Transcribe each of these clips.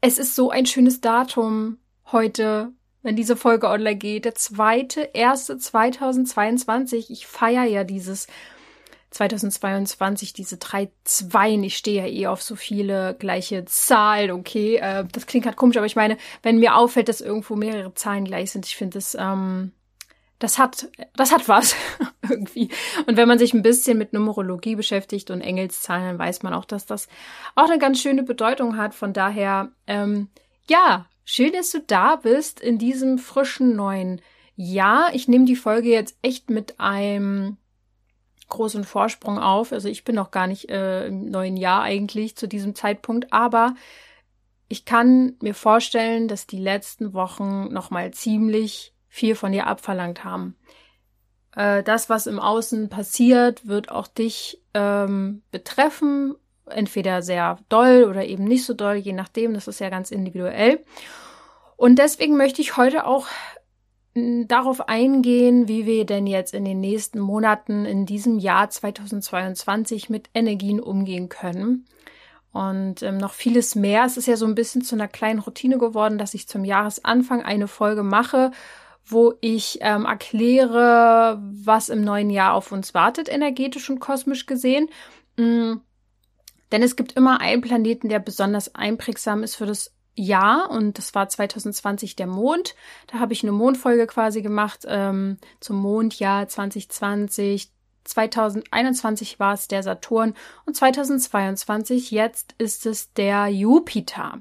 es ist so ein schönes Datum heute, wenn diese Folge online geht. Der zweite, erste 2022. Ich feiere ja dieses 2022, diese drei Zweien. Ich stehe ja eh auf so viele gleiche Zahlen, okay. Äh, das klingt halt komisch, aber ich meine, wenn mir auffällt, dass irgendwo mehrere Zahlen gleich sind, ich finde das, ähm, das hat, das hat was irgendwie. Und wenn man sich ein bisschen mit Numerologie beschäftigt und Engelszahlen, dann weiß man auch, dass das auch eine ganz schöne Bedeutung hat. Von daher, ähm, ja, schön, dass du da bist in diesem frischen neuen Jahr. Ich nehme die Folge jetzt echt mit einem großen Vorsprung auf. Also ich bin noch gar nicht äh, im neuen Jahr eigentlich zu diesem Zeitpunkt, aber ich kann mir vorstellen, dass die letzten Wochen nochmal ziemlich viel von dir abverlangt haben. Äh, das, was im Außen passiert, wird auch dich ähm, betreffen, entweder sehr doll oder eben nicht so doll, je nachdem, das ist ja ganz individuell. Und deswegen möchte ich heute auch darauf eingehen, wie wir denn jetzt in den nächsten Monaten in diesem Jahr 2022 mit Energien umgehen können. Und ähm, noch vieles mehr. Es ist ja so ein bisschen zu einer kleinen Routine geworden, dass ich zum Jahresanfang eine Folge mache, wo ich ähm, erkläre, was im neuen Jahr auf uns wartet, energetisch und kosmisch gesehen. Mhm. Denn es gibt immer einen Planeten, der besonders einprägsam ist für das Jahr und das war 2020 der Mond. Da habe ich eine Mondfolge quasi gemacht ähm, zum Mondjahr 2020. 2021 war es der Saturn und 2022 jetzt ist es der Jupiter.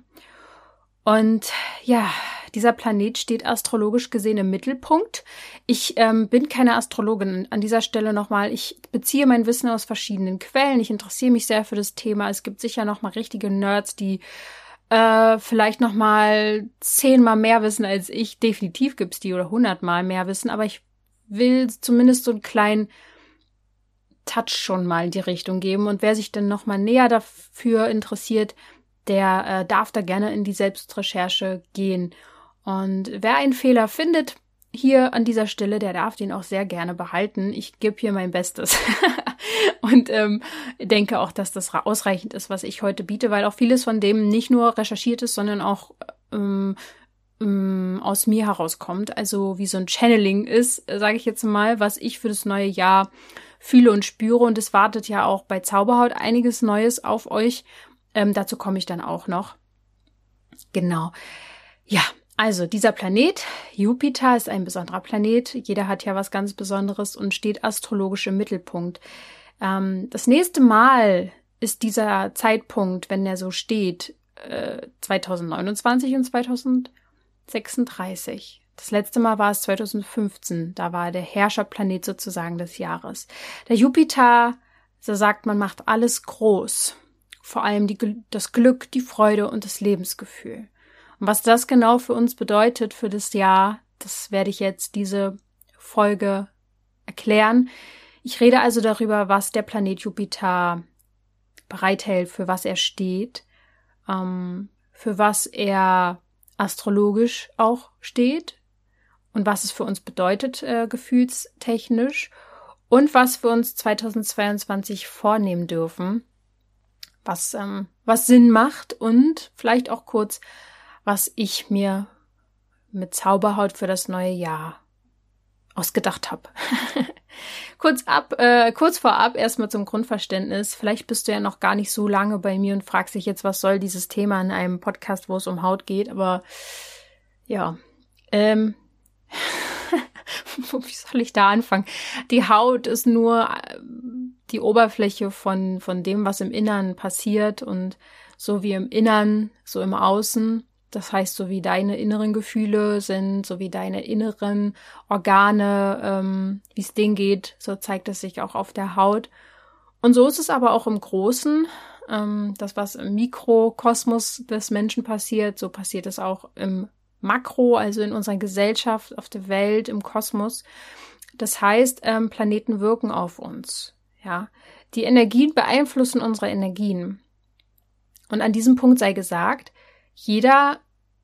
Und ja, dieser Planet steht astrologisch gesehen im Mittelpunkt. Ich ähm, bin keine Astrologin. An dieser Stelle nochmal, ich beziehe mein Wissen aus verschiedenen Quellen. Ich interessiere mich sehr für das Thema. Es gibt sicher nochmal richtige Nerds, die äh, vielleicht nochmal zehnmal mehr wissen als ich. Definitiv gibt's die oder hundertmal mehr wissen. Aber ich will zumindest so einen kleinen Touch schon mal in die Richtung geben. Und wer sich dann nochmal näher dafür interessiert, der äh, darf da gerne in die Selbstrecherche gehen. Und wer einen Fehler findet, hier an dieser Stelle, der darf den auch sehr gerne behalten. Ich gebe hier mein Bestes und ähm, denke auch, dass das ausreichend ist, was ich heute biete, weil auch vieles von dem nicht nur recherchiert ist, sondern auch ähm, ähm, aus mir herauskommt. Also wie so ein Channeling ist, sage ich jetzt mal, was ich für das neue Jahr fühle und spüre. Und es wartet ja auch bei Zauberhaut einiges Neues auf euch. Ähm, dazu komme ich dann auch noch. Genau. Ja, also dieser Planet, Jupiter, ist ein besonderer Planet. Jeder hat ja was ganz Besonderes und steht astrologisch im Mittelpunkt. Ähm, das nächste Mal ist dieser Zeitpunkt, wenn er so steht, äh, 2029 und 2036. Das letzte Mal war es 2015. Da war der Herrscherplanet sozusagen des Jahres. Der Jupiter, so sagt man, macht alles groß. Vor allem die, das Glück, die Freude und das Lebensgefühl. Und was das genau für uns bedeutet für das Jahr, das werde ich jetzt diese Folge erklären. Ich rede also darüber, was der Planet Jupiter bereithält, für was er steht, ähm, für was er astrologisch auch steht und was es für uns bedeutet, äh, gefühlstechnisch und was wir uns 2022 vornehmen dürfen, was, ähm, was Sinn macht und vielleicht auch kurz, was ich mir mit Zauberhaut für das neue Jahr ausgedacht habe. kurz ab, äh, kurz vorab erstmal zum Grundverständnis. Vielleicht bist du ja noch gar nicht so lange bei mir und fragst dich jetzt, was soll dieses Thema in einem Podcast, wo es um Haut geht. Aber ja, ähm, wie soll ich da anfangen? Die Haut ist nur die Oberfläche von von dem, was im Innern passiert und so wie im Innern, so im Außen. Das heißt, so wie deine inneren Gefühle sind, so wie deine inneren Organe, ähm, wie es denen geht, so zeigt es sich auch auf der Haut. Und so ist es aber auch im Großen. Ähm, das, was im Mikrokosmos des Menschen passiert, so passiert es auch im Makro, also in unserer Gesellschaft, auf der Welt, im Kosmos. Das heißt, ähm, Planeten wirken auf uns. Ja, die Energien beeinflussen unsere Energien. Und an diesem Punkt sei gesagt, jeder,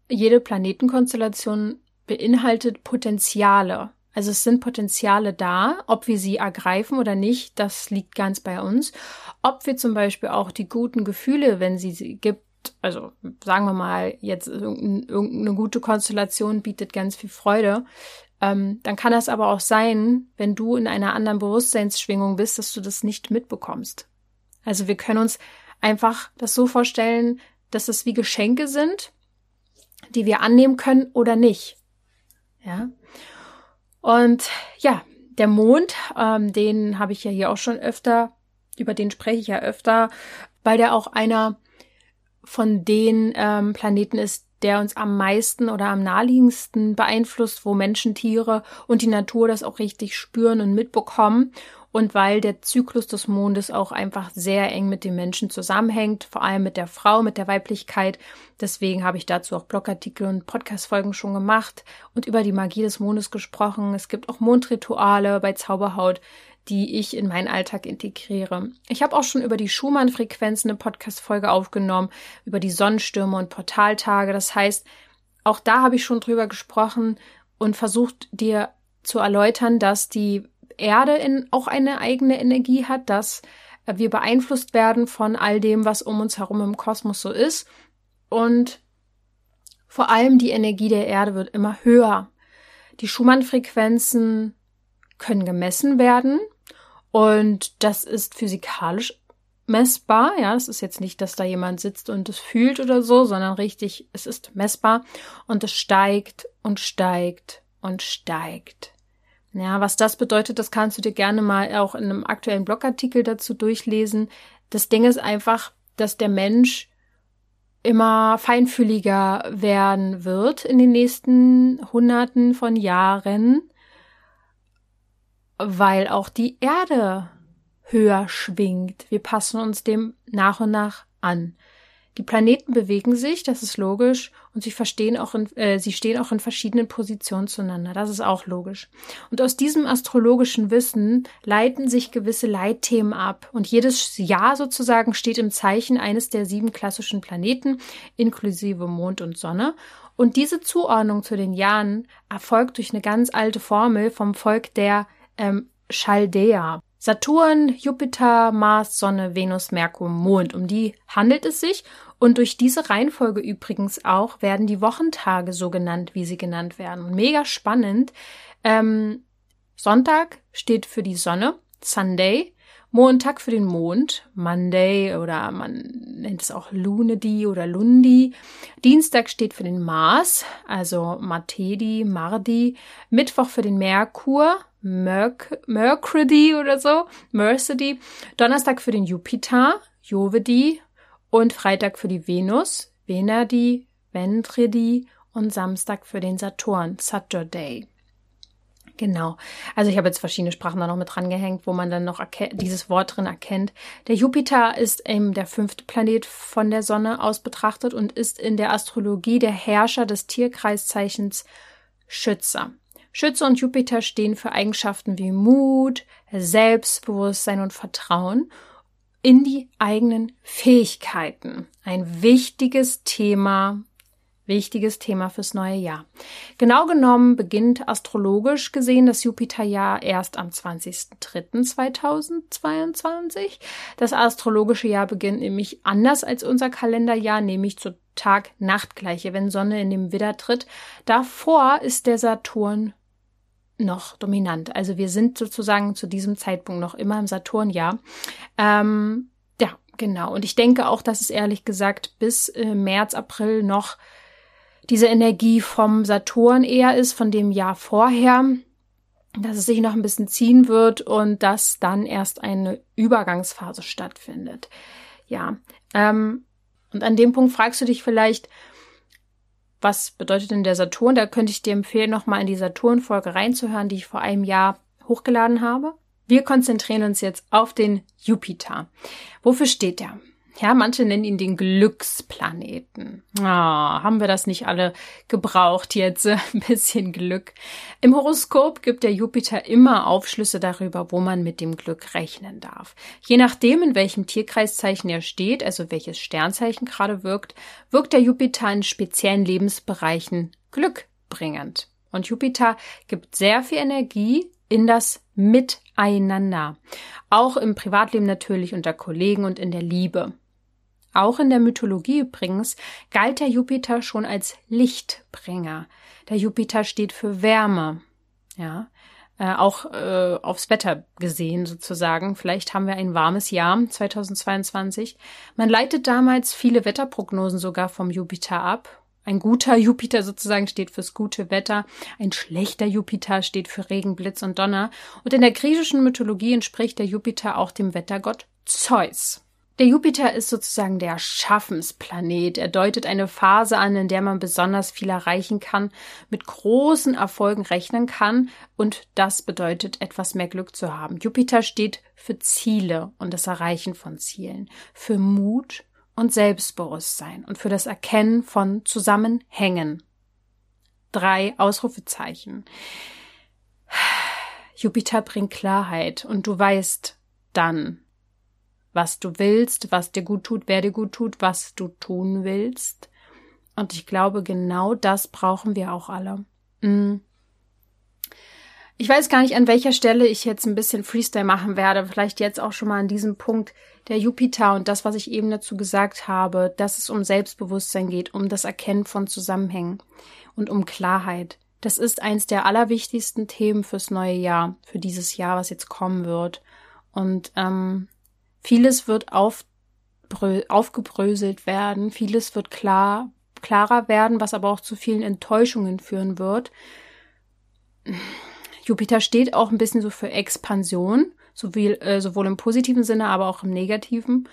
jede Planetenkonstellation beinhaltet Potenziale. Also es sind Potenziale da, ob wir sie ergreifen oder nicht, das liegt ganz bei uns. Ob wir zum Beispiel auch die guten Gefühle, wenn sie sie gibt, also sagen wir mal, jetzt irgendeine gute Konstellation bietet ganz viel Freude, ähm, dann kann das aber auch sein, wenn du in einer anderen Bewusstseinsschwingung bist, dass du das nicht mitbekommst. Also wir können uns einfach das so vorstellen, dass es wie Geschenke sind, die wir annehmen können oder nicht. Ja. Und ja, der Mond, ähm, den habe ich ja hier auch schon öfter, über den spreche ich ja öfter, weil der auch einer von den ähm, Planeten ist, der uns am meisten oder am naheliegendsten beeinflusst, wo Menschen, Tiere und die Natur das auch richtig spüren und mitbekommen und weil der Zyklus des Mondes auch einfach sehr eng mit dem Menschen zusammenhängt, vor allem mit der Frau, mit der Weiblichkeit. Deswegen habe ich dazu auch Blogartikel und Podcastfolgen schon gemacht und über die Magie des Mondes gesprochen. Es gibt auch Mondrituale bei Zauberhaut, die ich in meinen Alltag integriere. Ich habe auch schon über die Schumann-Frequenzen eine Podcast-Folge aufgenommen, über die Sonnenstürme und Portaltage. Das heißt, auch da habe ich schon drüber gesprochen und versucht dir zu erläutern, dass die Erde in, auch eine eigene Energie hat, dass äh, wir beeinflusst werden von all dem, was um uns herum im Kosmos so ist. Und vor allem die Energie der Erde wird immer höher. Die Schumann-Frequenzen können gemessen werden und das ist physikalisch messbar. Ja, es ist jetzt nicht, dass da jemand sitzt und es fühlt oder so, sondern richtig, es ist messbar und es steigt und steigt und steigt. Ja, was das bedeutet, das kannst du dir gerne mal auch in einem aktuellen Blogartikel dazu durchlesen. Das Ding ist einfach, dass der Mensch immer feinfühliger werden wird in den nächsten Hunderten von Jahren, weil auch die Erde höher schwingt. Wir passen uns dem nach und nach an. Die Planeten bewegen sich, das ist logisch, und sie verstehen auch in, äh, sie stehen auch in verschiedenen Positionen zueinander. Das ist auch logisch. Und aus diesem astrologischen Wissen leiten sich gewisse Leitthemen ab. Und jedes Jahr sozusagen steht im Zeichen eines der sieben klassischen Planeten, inklusive Mond und Sonne. Und diese Zuordnung zu den Jahren erfolgt durch eine ganz alte Formel vom Volk der ähm, Chaldea. Saturn, Jupiter, Mars, Sonne, Venus, Merkur, Mond. Um die handelt es sich. Und durch diese Reihenfolge übrigens auch werden die Wochentage so genannt, wie sie genannt werden. Mega spannend. Ähm, Sonntag steht für die Sonne, Sunday. Montag für den Mond, Monday oder man nennt es auch Lunedi oder Lundi. Dienstag steht für den Mars, also Matedi, Mardi. Mittwoch für den Merkur, Merc Mercredi oder so, Mercedi. Donnerstag für den Jupiter, Jovedi. Und Freitag für die Venus, Venadi, Ventredi. Und Samstag für den Saturn, Saturday. Genau. Also ich habe jetzt verschiedene Sprachen da noch mit dran gehängt, wo man dann noch dieses Wort drin erkennt. Der Jupiter ist eben der fünfte Planet von der Sonne aus betrachtet und ist in der Astrologie der Herrscher des Tierkreiszeichens Schütze. Schütze und Jupiter stehen für Eigenschaften wie Mut, Selbstbewusstsein und Vertrauen in die eigenen Fähigkeiten. Ein wichtiges Thema Wichtiges Thema fürs neue Jahr. Genau genommen beginnt astrologisch gesehen das Jupiterjahr erst am 20.03.2022. Das astrologische Jahr beginnt nämlich anders als unser Kalenderjahr, nämlich zur Tag-Nacht-Gleiche, wenn Sonne in dem Widder tritt. Davor ist der Saturn noch dominant. Also wir sind sozusagen zu diesem Zeitpunkt noch immer im Saturnjahr. Ähm, ja, genau. Und ich denke auch, dass es ehrlich gesagt bis äh, März, April noch diese Energie vom Saturn eher ist, von dem Jahr vorher, dass es sich noch ein bisschen ziehen wird und dass dann erst eine Übergangsphase stattfindet. Ja, ähm, und an dem Punkt fragst du dich vielleicht, was bedeutet denn der Saturn? Da könnte ich dir empfehlen, nochmal in die Saturn-Folge reinzuhören, die ich vor einem Jahr hochgeladen habe. Wir konzentrieren uns jetzt auf den Jupiter. Wofür steht der? Ja, manche nennen ihn den Glücksplaneten. Ah, haben wir das nicht alle gebraucht jetzt? Ein bisschen Glück. Im Horoskop gibt der Jupiter immer Aufschlüsse darüber, wo man mit dem Glück rechnen darf. Je nachdem, in welchem Tierkreiszeichen er steht, also welches Sternzeichen gerade wirkt, wirkt der Jupiter in speziellen Lebensbereichen glückbringend. Und Jupiter gibt sehr viel Energie in das Miteinander. Auch im Privatleben natürlich unter Kollegen und in der Liebe. Auch in der Mythologie übrigens galt der Jupiter schon als Lichtbringer. Der Jupiter steht für Wärme. Ja, äh, auch äh, aufs Wetter gesehen sozusagen. Vielleicht haben wir ein warmes Jahr 2022. Man leitet damals viele Wetterprognosen sogar vom Jupiter ab. Ein guter Jupiter sozusagen steht fürs gute Wetter, ein schlechter Jupiter steht für Regen, Blitz und Donner. Und in der griechischen Mythologie entspricht der Jupiter auch dem Wettergott Zeus. Der Jupiter ist sozusagen der Schaffensplanet. Er deutet eine Phase an, in der man besonders viel erreichen kann, mit großen Erfolgen rechnen kann und das bedeutet, etwas mehr Glück zu haben. Jupiter steht für Ziele und das Erreichen von Zielen, für Mut und Selbstbewusstsein und für das Erkennen von Zusammenhängen. Drei Ausrufezeichen. Jupiter bringt Klarheit und du weißt dann, was du willst, was dir gut tut, wer dir gut tut, was du tun willst. Und ich glaube, genau das brauchen wir auch alle. Mm. Ich weiß gar nicht, an welcher Stelle ich jetzt ein bisschen Freestyle machen werde. Vielleicht jetzt auch schon mal an diesem Punkt der Jupiter und das, was ich eben dazu gesagt habe, dass es um Selbstbewusstsein geht, um das Erkennen von Zusammenhängen und um Klarheit. Das ist eins der allerwichtigsten Themen fürs neue Jahr, für dieses Jahr, was jetzt kommen wird. Und ähm, Vieles wird auf, aufgebröselt werden, vieles wird klar, klarer werden, was aber auch zu vielen Enttäuschungen führen wird. Jupiter steht auch ein bisschen so für Expansion, sowohl, äh, sowohl im positiven Sinne, aber auch im negativen.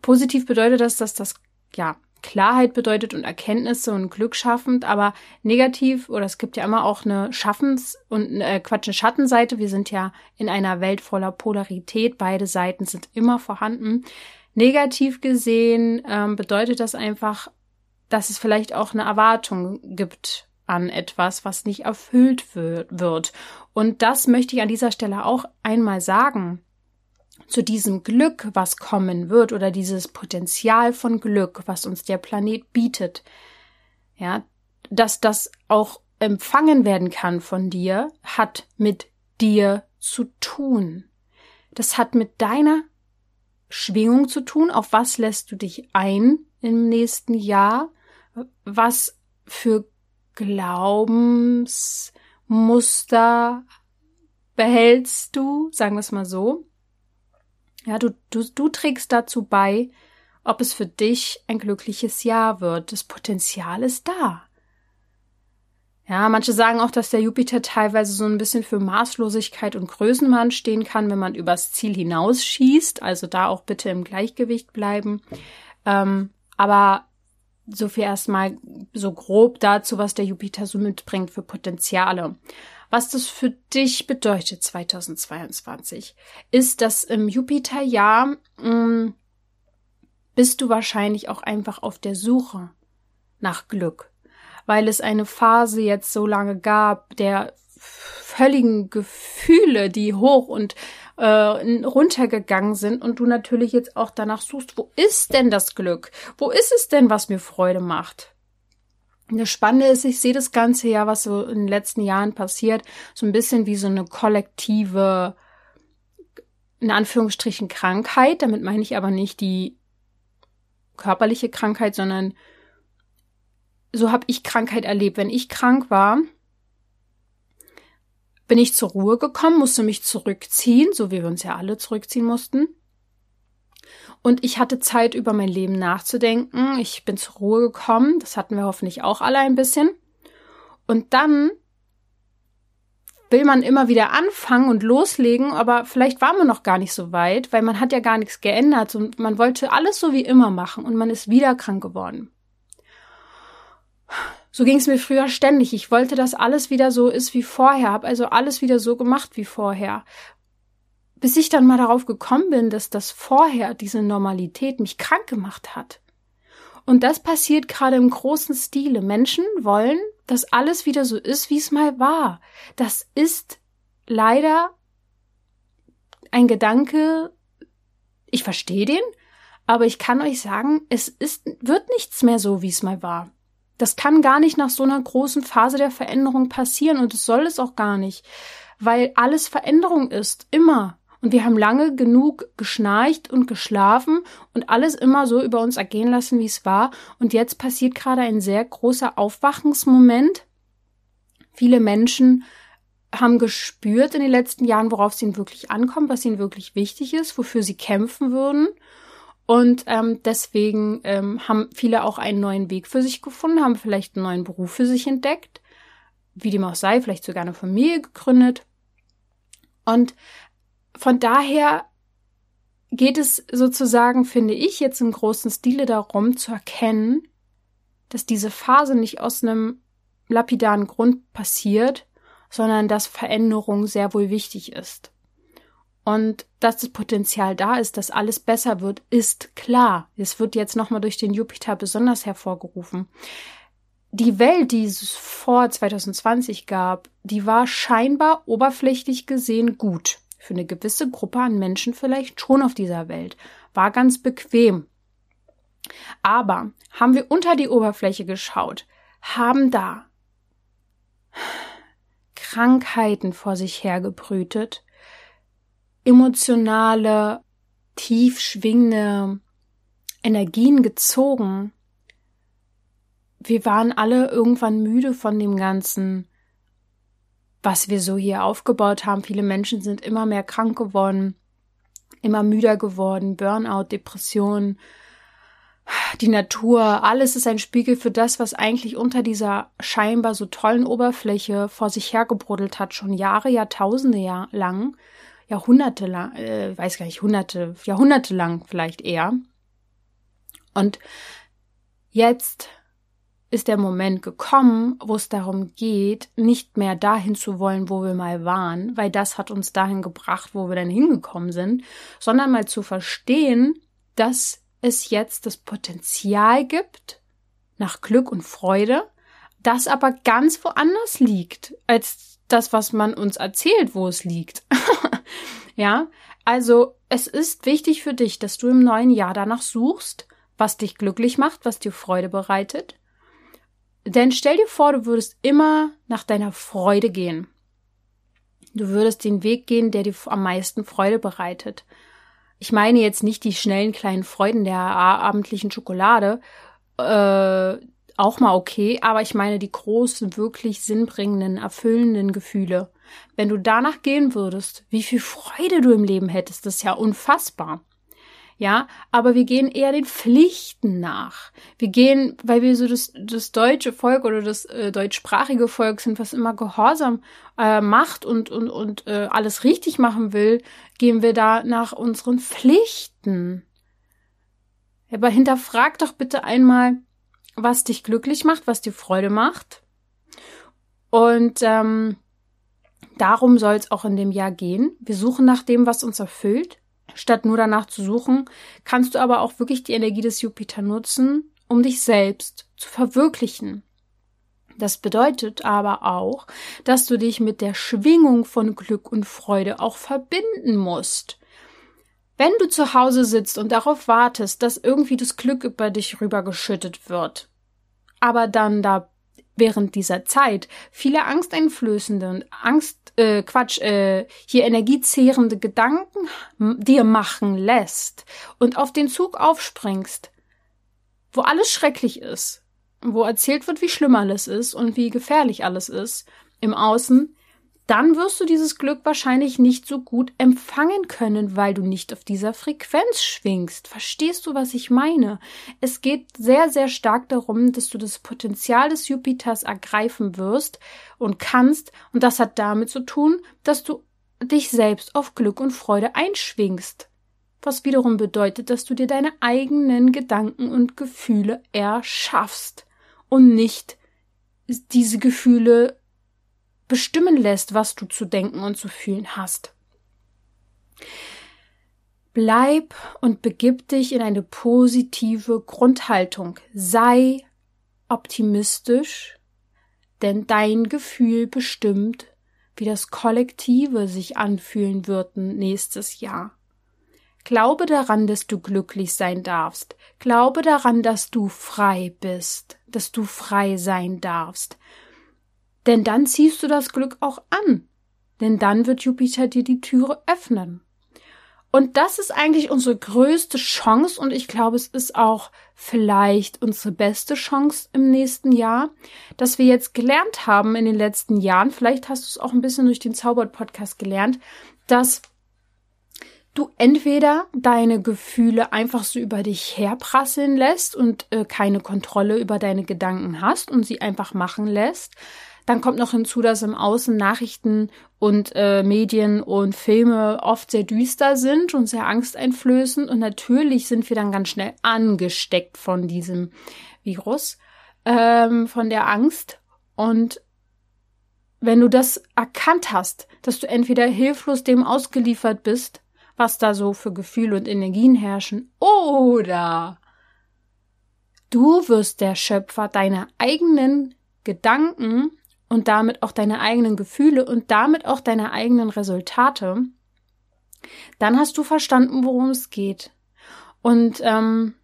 Positiv bedeutet das, dass das ja Klarheit bedeutet und Erkenntnisse und Glück schaffend, aber negativ oder es gibt ja immer auch eine Schaffens- und äh, Quatsch, eine Schattenseite. Wir sind ja in einer Welt voller Polarität. Beide Seiten sind immer vorhanden. Negativ gesehen ähm, bedeutet das einfach, dass es vielleicht auch eine Erwartung gibt an etwas, was nicht erfüllt wird. Und das möchte ich an dieser Stelle auch einmal sagen zu diesem Glück, was kommen wird, oder dieses Potenzial von Glück, was uns der Planet bietet, ja, dass das auch empfangen werden kann von dir, hat mit dir zu tun. Das hat mit deiner Schwingung zu tun. Auf was lässt du dich ein im nächsten Jahr? Was für Glaubensmuster behältst du? Sagen wir es mal so. Ja, du, du, du trägst dazu bei, ob es für dich ein glückliches Jahr wird. Das Potenzial ist da. Ja, manche sagen auch, dass der Jupiter teilweise so ein bisschen für Maßlosigkeit und Größenwahn stehen kann, wenn man übers Ziel hinausschießt. Also da auch bitte im Gleichgewicht bleiben. Ähm, aber so viel erstmal so grob dazu, was der Jupiter so mitbringt für Potenziale. Was das für dich bedeutet 2022, ist, dass im Jupiterjahr mm, bist du wahrscheinlich auch einfach auf der Suche nach Glück, weil es eine Phase jetzt so lange gab der völligen Gefühle, die hoch und äh, runtergegangen sind und du natürlich jetzt auch danach suchst, wo ist denn das Glück? Wo ist es denn, was mir Freude macht? Das Spannende ist, ich sehe das Ganze ja, was so in den letzten Jahren passiert, so ein bisschen wie so eine kollektive, in Anführungsstrichen, Krankheit. Damit meine ich aber nicht die körperliche Krankheit, sondern so habe ich Krankheit erlebt. Wenn ich krank war, bin ich zur Ruhe gekommen, musste mich zurückziehen, so wie wir uns ja alle zurückziehen mussten. Und ich hatte Zeit, über mein Leben nachzudenken. Ich bin zur Ruhe gekommen. Das hatten wir hoffentlich auch alle ein bisschen. Und dann will man immer wieder anfangen und loslegen, aber vielleicht war man noch gar nicht so weit, weil man hat ja gar nichts geändert und man wollte alles so wie immer machen und man ist wieder krank geworden. So ging es mir früher ständig. Ich wollte, dass alles wieder so ist wie vorher, habe also alles wieder so gemacht wie vorher bis ich dann mal darauf gekommen bin, dass das vorher, diese Normalität, mich krank gemacht hat. Und das passiert gerade im großen Stile. Menschen wollen, dass alles wieder so ist, wie es mal war. Das ist leider ein Gedanke, ich verstehe den, aber ich kann euch sagen, es ist, wird nichts mehr so, wie es mal war. Das kann gar nicht nach so einer großen Phase der Veränderung passieren und es soll es auch gar nicht, weil alles Veränderung ist, immer. Und wir haben lange genug geschnarcht und geschlafen und alles immer so über uns ergehen lassen, wie es war. Und jetzt passiert gerade ein sehr großer Aufwachensmoment. Viele Menschen haben gespürt in den letzten Jahren, worauf es ihnen wirklich ankommt, was ihnen wirklich wichtig ist, wofür sie kämpfen würden. Und ähm, deswegen ähm, haben viele auch einen neuen Weg für sich gefunden, haben vielleicht einen neuen Beruf für sich entdeckt, wie dem auch sei, vielleicht sogar eine Familie gegründet. Und von daher geht es sozusagen, finde ich, jetzt im großen Stile darum zu erkennen, dass diese Phase nicht aus einem lapidaren Grund passiert, sondern dass Veränderung sehr wohl wichtig ist. Und dass das Potenzial da ist, dass alles besser wird, ist klar. Es wird jetzt nochmal durch den Jupiter besonders hervorgerufen. Die Welt, die es vor 2020 gab, die war scheinbar oberflächlich gesehen gut für eine gewisse Gruppe an Menschen vielleicht schon auf dieser Welt. War ganz bequem. Aber haben wir unter die Oberfläche geschaut, haben da Krankheiten vor sich hergebrütet, emotionale, tief schwingende Energien gezogen. Wir waren alle irgendwann müde von dem Ganzen was wir so hier aufgebaut haben. Viele Menschen sind immer mehr krank geworden, immer müder geworden, Burnout, Depression, die Natur, alles ist ein Spiegel für das, was eigentlich unter dieser scheinbar so tollen Oberfläche vor sich hergebruddelt hat, schon Jahre, Jahrtausende lang, Jahrhunderte lang, äh, weiß gar nicht, Hunderte, Jahrhunderte lang vielleicht eher. Und jetzt ist der Moment gekommen, wo es darum geht, nicht mehr dahin zu wollen, wo wir mal waren, weil das hat uns dahin gebracht, wo wir dann hingekommen sind, sondern mal zu verstehen, dass es jetzt das Potenzial gibt nach Glück und Freude, das aber ganz woanders liegt als das, was man uns erzählt, wo es liegt. ja, also es ist wichtig für dich, dass du im neuen Jahr danach suchst, was dich glücklich macht, was dir Freude bereitet denn stell dir vor, du würdest immer nach deiner Freude gehen. Du würdest den Weg gehen, der dir am meisten Freude bereitet. Ich meine jetzt nicht die schnellen kleinen Freuden der abendlichen Schokolade, äh, auch mal okay, aber ich meine die großen, wirklich sinnbringenden, erfüllenden Gefühle. Wenn du danach gehen würdest, wie viel Freude du im Leben hättest, das ist ja unfassbar ja, aber wir gehen eher den Pflichten nach. Wir gehen, weil wir so das, das deutsche Volk oder das äh, deutschsprachige Volk sind, was immer Gehorsam äh, macht und, und, und äh, alles richtig machen will, gehen wir da nach unseren Pflichten. Aber hinterfrag doch bitte einmal, was dich glücklich macht, was dir Freude macht. Und ähm, darum soll es auch in dem Jahr gehen. Wir suchen nach dem, was uns erfüllt statt nur danach zu suchen, kannst du aber auch wirklich die Energie des Jupiter nutzen, um dich selbst zu verwirklichen. Das bedeutet aber auch, dass du dich mit der Schwingung von Glück und Freude auch verbinden musst. Wenn du zu Hause sitzt und darauf wartest, dass irgendwie das Glück über dich rübergeschüttet wird, aber dann da während dieser Zeit viele angsteinflößende und Angst, äh, Quatsch, äh, hier energiezehrende Gedanken dir machen lässt und auf den Zug aufspringst, wo alles schrecklich ist, wo erzählt wird, wie schlimm alles ist und wie gefährlich alles ist im Außen, dann wirst du dieses Glück wahrscheinlich nicht so gut empfangen können, weil du nicht auf dieser Frequenz schwingst. Verstehst du, was ich meine? Es geht sehr, sehr stark darum, dass du das Potenzial des Jupiters ergreifen wirst und kannst, und das hat damit zu tun, dass du dich selbst auf Glück und Freude einschwingst. Was wiederum bedeutet, dass du dir deine eigenen Gedanken und Gefühle erschaffst und nicht diese Gefühle bestimmen lässt, was du zu denken und zu fühlen hast. Bleib und begib dich in eine positive Grundhaltung. Sei optimistisch, denn dein Gefühl bestimmt, wie das Kollektive sich anfühlen wird nächstes Jahr. Glaube daran, dass du glücklich sein darfst. Glaube daran, dass du frei bist, dass du frei sein darfst. Denn dann ziehst du das Glück auch an. Denn dann wird Jupiter dir die Türe öffnen. Und das ist eigentlich unsere größte Chance und ich glaube, es ist auch vielleicht unsere beste Chance im nächsten Jahr, dass wir jetzt gelernt haben in den letzten Jahren, vielleicht hast du es auch ein bisschen durch den Zaubert-Podcast gelernt, dass du entweder deine Gefühle einfach so über dich herprasseln lässt und äh, keine Kontrolle über deine Gedanken hast und sie einfach machen lässt, dann kommt noch hinzu, dass im Außen Nachrichten und äh, Medien und Filme oft sehr düster sind und sehr angsteinflößend. Und natürlich sind wir dann ganz schnell angesteckt von diesem Virus, ähm, von der Angst. Und wenn du das erkannt hast, dass du entweder hilflos dem ausgeliefert bist, was da so für Gefühle und Energien herrschen, oder du wirst der Schöpfer deiner eigenen Gedanken und damit auch deine eigenen Gefühle und damit auch deine eigenen Resultate, dann hast du verstanden, worum es geht. Und ähm,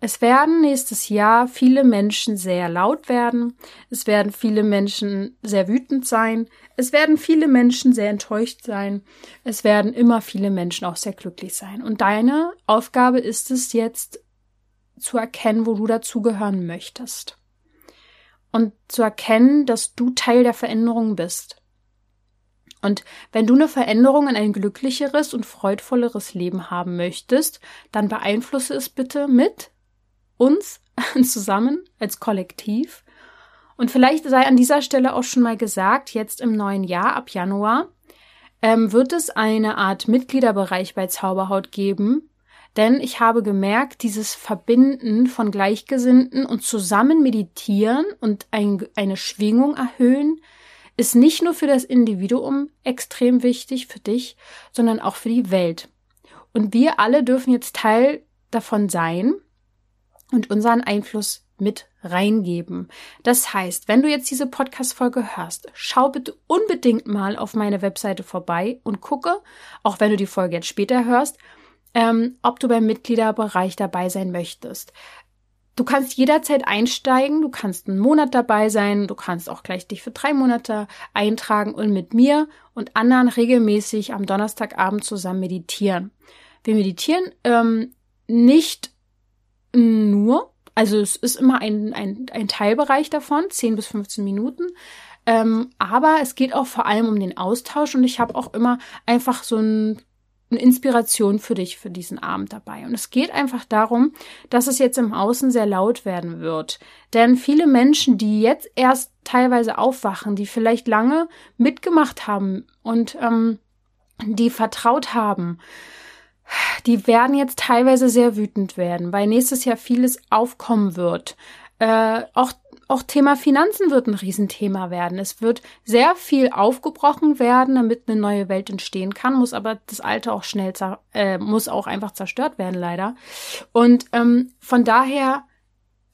es werden nächstes Jahr viele Menschen sehr laut werden, es werden viele Menschen sehr wütend sein, es werden viele Menschen sehr enttäuscht sein, es werden immer viele Menschen auch sehr glücklich sein. Und deine Aufgabe ist es jetzt zu erkennen, wo du dazugehören möchtest und zu erkennen, dass du Teil der Veränderung bist. Und wenn du eine Veränderung in ein glücklicheres und freudvolleres Leben haben möchtest, dann beeinflusse es bitte mit uns zusammen als Kollektiv. Und vielleicht sei an dieser Stelle auch schon mal gesagt, jetzt im neuen Jahr, ab Januar, ähm, wird es eine Art Mitgliederbereich bei Zauberhaut geben, denn ich habe gemerkt, dieses Verbinden von Gleichgesinnten und zusammen meditieren und ein, eine Schwingung erhöhen, ist nicht nur für das Individuum extrem wichtig, für dich, sondern auch für die Welt. Und wir alle dürfen jetzt Teil davon sein und unseren Einfluss mit reingeben. Das heißt, wenn du jetzt diese Podcast-Folge hörst, schau bitte unbedingt mal auf meine Webseite vorbei und gucke, auch wenn du die Folge jetzt später hörst, ähm, ob du beim Mitgliederbereich dabei sein möchtest. Du kannst jederzeit einsteigen, du kannst einen Monat dabei sein, du kannst auch gleich dich für drei Monate eintragen und mit mir und anderen regelmäßig am Donnerstagabend zusammen meditieren. Wir meditieren ähm, nicht nur, also es ist immer ein, ein, ein Teilbereich davon, 10 bis 15 Minuten, ähm, aber es geht auch vor allem um den Austausch und ich habe auch immer einfach so ein eine Inspiration für dich für diesen Abend dabei. Und es geht einfach darum, dass es jetzt im Außen sehr laut werden wird. Denn viele Menschen, die jetzt erst teilweise aufwachen, die vielleicht lange mitgemacht haben und ähm, die vertraut haben, die werden jetzt teilweise sehr wütend werden, weil nächstes Jahr vieles aufkommen wird. Äh, auch auch Thema Finanzen wird ein Riesenthema werden. Es wird sehr viel aufgebrochen werden, damit eine neue Welt entstehen kann, muss aber das Alte auch schnell, äh, muss auch einfach zerstört werden, leider. Und ähm, von daher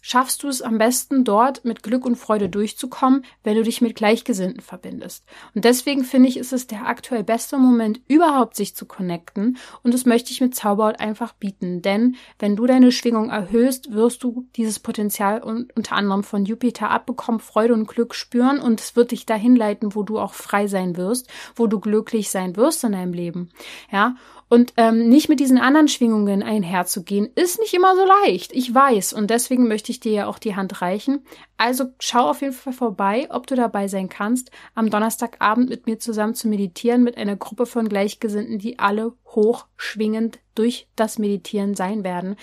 schaffst du es am besten dort mit Glück und Freude durchzukommen, wenn du dich mit Gleichgesinnten verbindest. Und deswegen finde ich, ist es der aktuell beste Moment überhaupt, sich zu connecten. Und das möchte ich mit Zauberhaut einfach bieten. Denn wenn du deine Schwingung erhöhst, wirst du dieses Potenzial unter anderem von Jupiter abbekommen, Freude und Glück spüren und es wird dich dahin leiten, wo du auch frei sein wirst, wo du glücklich sein wirst in deinem Leben. Ja. Und ähm, nicht mit diesen anderen Schwingungen einherzugehen, ist nicht immer so leicht. Ich weiß. Und deswegen möchte ich dir ja auch die Hand reichen. Also schau auf jeden Fall vorbei, ob du dabei sein kannst, am Donnerstagabend mit mir zusammen zu meditieren, mit einer Gruppe von Gleichgesinnten, die alle hochschwingend durch das Meditieren sein werden.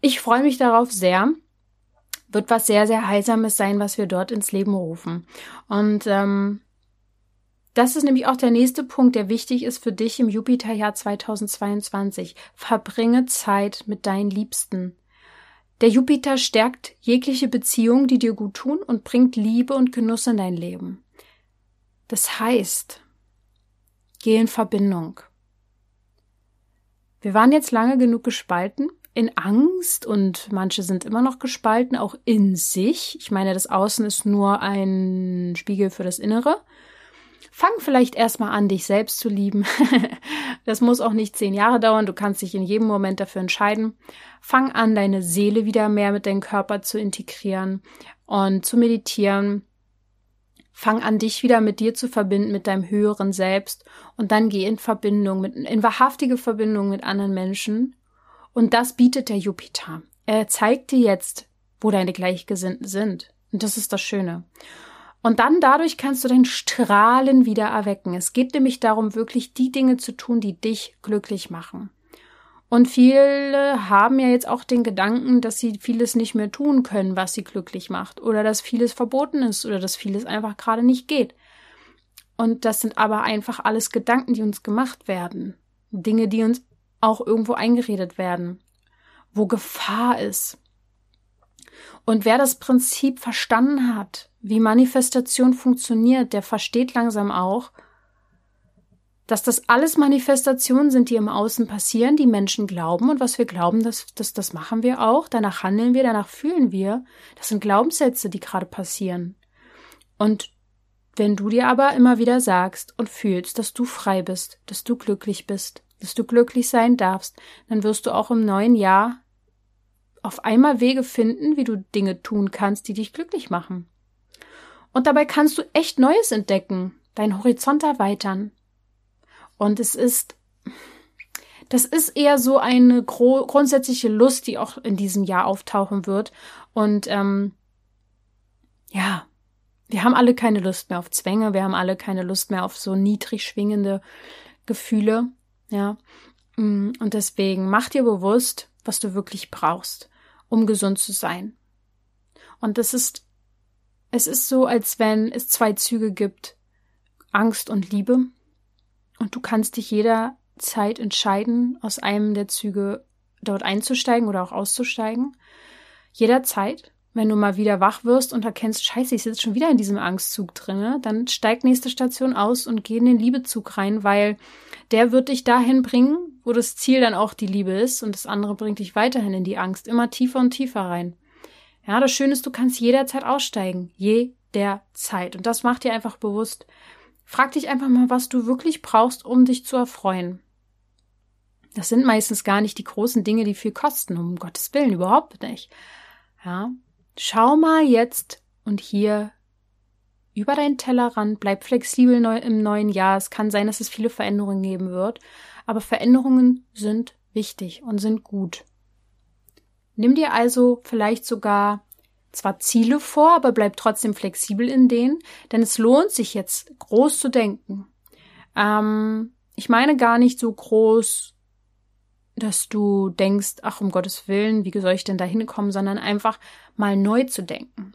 Ich freue mich darauf sehr wird was sehr, sehr Heilsames sein, was wir dort ins Leben rufen. Und ähm, das ist nämlich auch der nächste Punkt, der wichtig ist für dich im Jupiterjahr 2022. Verbringe Zeit mit deinen Liebsten. Der Jupiter stärkt jegliche Beziehung, die dir gut tun und bringt Liebe und Genuss in dein Leben. Das heißt, geh in Verbindung. Wir waren jetzt lange genug gespalten in Angst und manche sind immer noch gespalten, auch in sich. Ich meine, das Außen ist nur ein Spiegel für das Innere. Fang vielleicht erstmal an, dich selbst zu lieben. das muss auch nicht zehn Jahre dauern. Du kannst dich in jedem Moment dafür entscheiden. Fang an, deine Seele wieder mehr mit deinem Körper zu integrieren und zu meditieren. Fang an, dich wieder mit dir zu verbinden, mit deinem höheren Selbst. Und dann geh in Verbindung, mit, in wahrhaftige Verbindung mit anderen Menschen und das bietet der Jupiter. Er zeigt dir jetzt, wo deine Gleichgesinnten sind. Und das ist das Schöne. Und dann dadurch kannst du dein Strahlen wieder erwecken. Es geht nämlich darum, wirklich die Dinge zu tun, die dich glücklich machen. Und viele haben ja jetzt auch den Gedanken, dass sie vieles nicht mehr tun können, was sie glücklich macht. Oder dass vieles verboten ist oder dass vieles einfach gerade nicht geht. Und das sind aber einfach alles Gedanken, die uns gemacht werden. Dinge, die uns auch irgendwo eingeredet werden, wo Gefahr ist. Und wer das Prinzip verstanden hat, wie Manifestation funktioniert, der versteht langsam auch, dass das alles Manifestationen sind, die im Außen passieren, die Menschen glauben und was wir glauben, das, das, das machen wir auch, danach handeln wir, danach fühlen wir. Das sind Glaubenssätze, die gerade passieren. Und wenn du dir aber immer wieder sagst und fühlst, dass du frei bist, dass du glücklich bist, dass du glücklich sein darfst, dann wirst du auch im neuen Jahr auf einmal Wege finden, wie du Dinge tun kannst, die dich glücklich machen. Und dabei kannst du echt Neues entdecken, deinen Horizont erweitern. Und es ist, das ist eher so eine grundsätzliche Lust, die auch in diesem Jahr auftauchen wird. Und ähm, ja, wir haben alle keine Lust mehr auf Zwänge, wir haben alle keine Lust mehr auf so niedrig schwingende Gefühle. Ja. Mm, und deswegen mach dir bewusst, was du wirklich brauchst, um gesund zu sein. Und das ist, es ist so, als wenn es zwei Züge gibt, Angst und Liebe. Und du kannst dich jederzeit entscheiden, aus einem der Züge dort einzusteigen oder auch auszusteigen. Jederzeit wenn du mal wieder wach wirst und erkennst, scheiße, ich sitze schon wieder in diesem Angstzug drinne, dann steig nächste Station aus und geh in den Liebezug rein, weil der wird dich dahin bringen, wo das Ziel dann auch die Liebe ist und das andere bringt dich weiterhin in die Angst, immer tiefer und tiefer rein. Ja, das Schöne ist, du kannst jederzeit aussteigen, jederzeit und das macht dir einfach bewusst. Frag dich einfach mal, was du wirklich brauchst, um dich zu erfreuen. Das sind meistens gar nicht die großen Dinge, die viel kosten, um Gottes Willen, überhaupt nicht. Ja, Schau mal jetzt und hier über deinen Tellerrand, bleib flexibel neu im neuen Jahr. Es kann sein, dass es viele Veränderungen geben wird, aber Veränderungen sind wichtig und sind gut. Nimm dir also vielleicht sogar zwar Ziele vor, aber bleib trotzdem flexibel in denen, denn es lohnt sich jetzt groß zu denken. Ähm, ich meine gar nicht so groß dass du denkst, ach um Gottes Willen, wie soll ich denn da hinkommen, sondern einfach mal neu zu denken.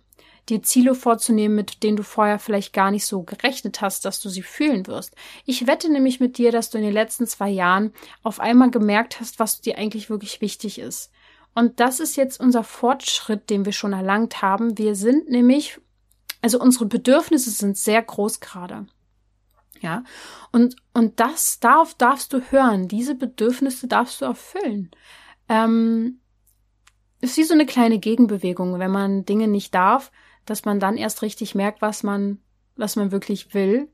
Dir Ziele vorzunehmen, mit denen du vorher vielleicht gar nicht so gerechnet hast, dass du sie fühlen wirst. Ich wette nämlich mit dir, dass du in den letzten zwei Jahren auf einmal gemerkt hast, was dir eigentlich wirklich wichtig ist. Und das ist jetzt unser Fortschritt, den wir schon erlangt haben. Wir sind nämlich, also unsere Bedürfnisse sind sehr groß gerade. Ja, und, und das darf, darfst du hören. Diese Bedürfnisse darfst du erfüllen. Ähm, ist wie so eine kleine Gegenbewegung, wenn man Dinge nicht darf, dass man dann erst richtig merkt, was man, was man wirklich will.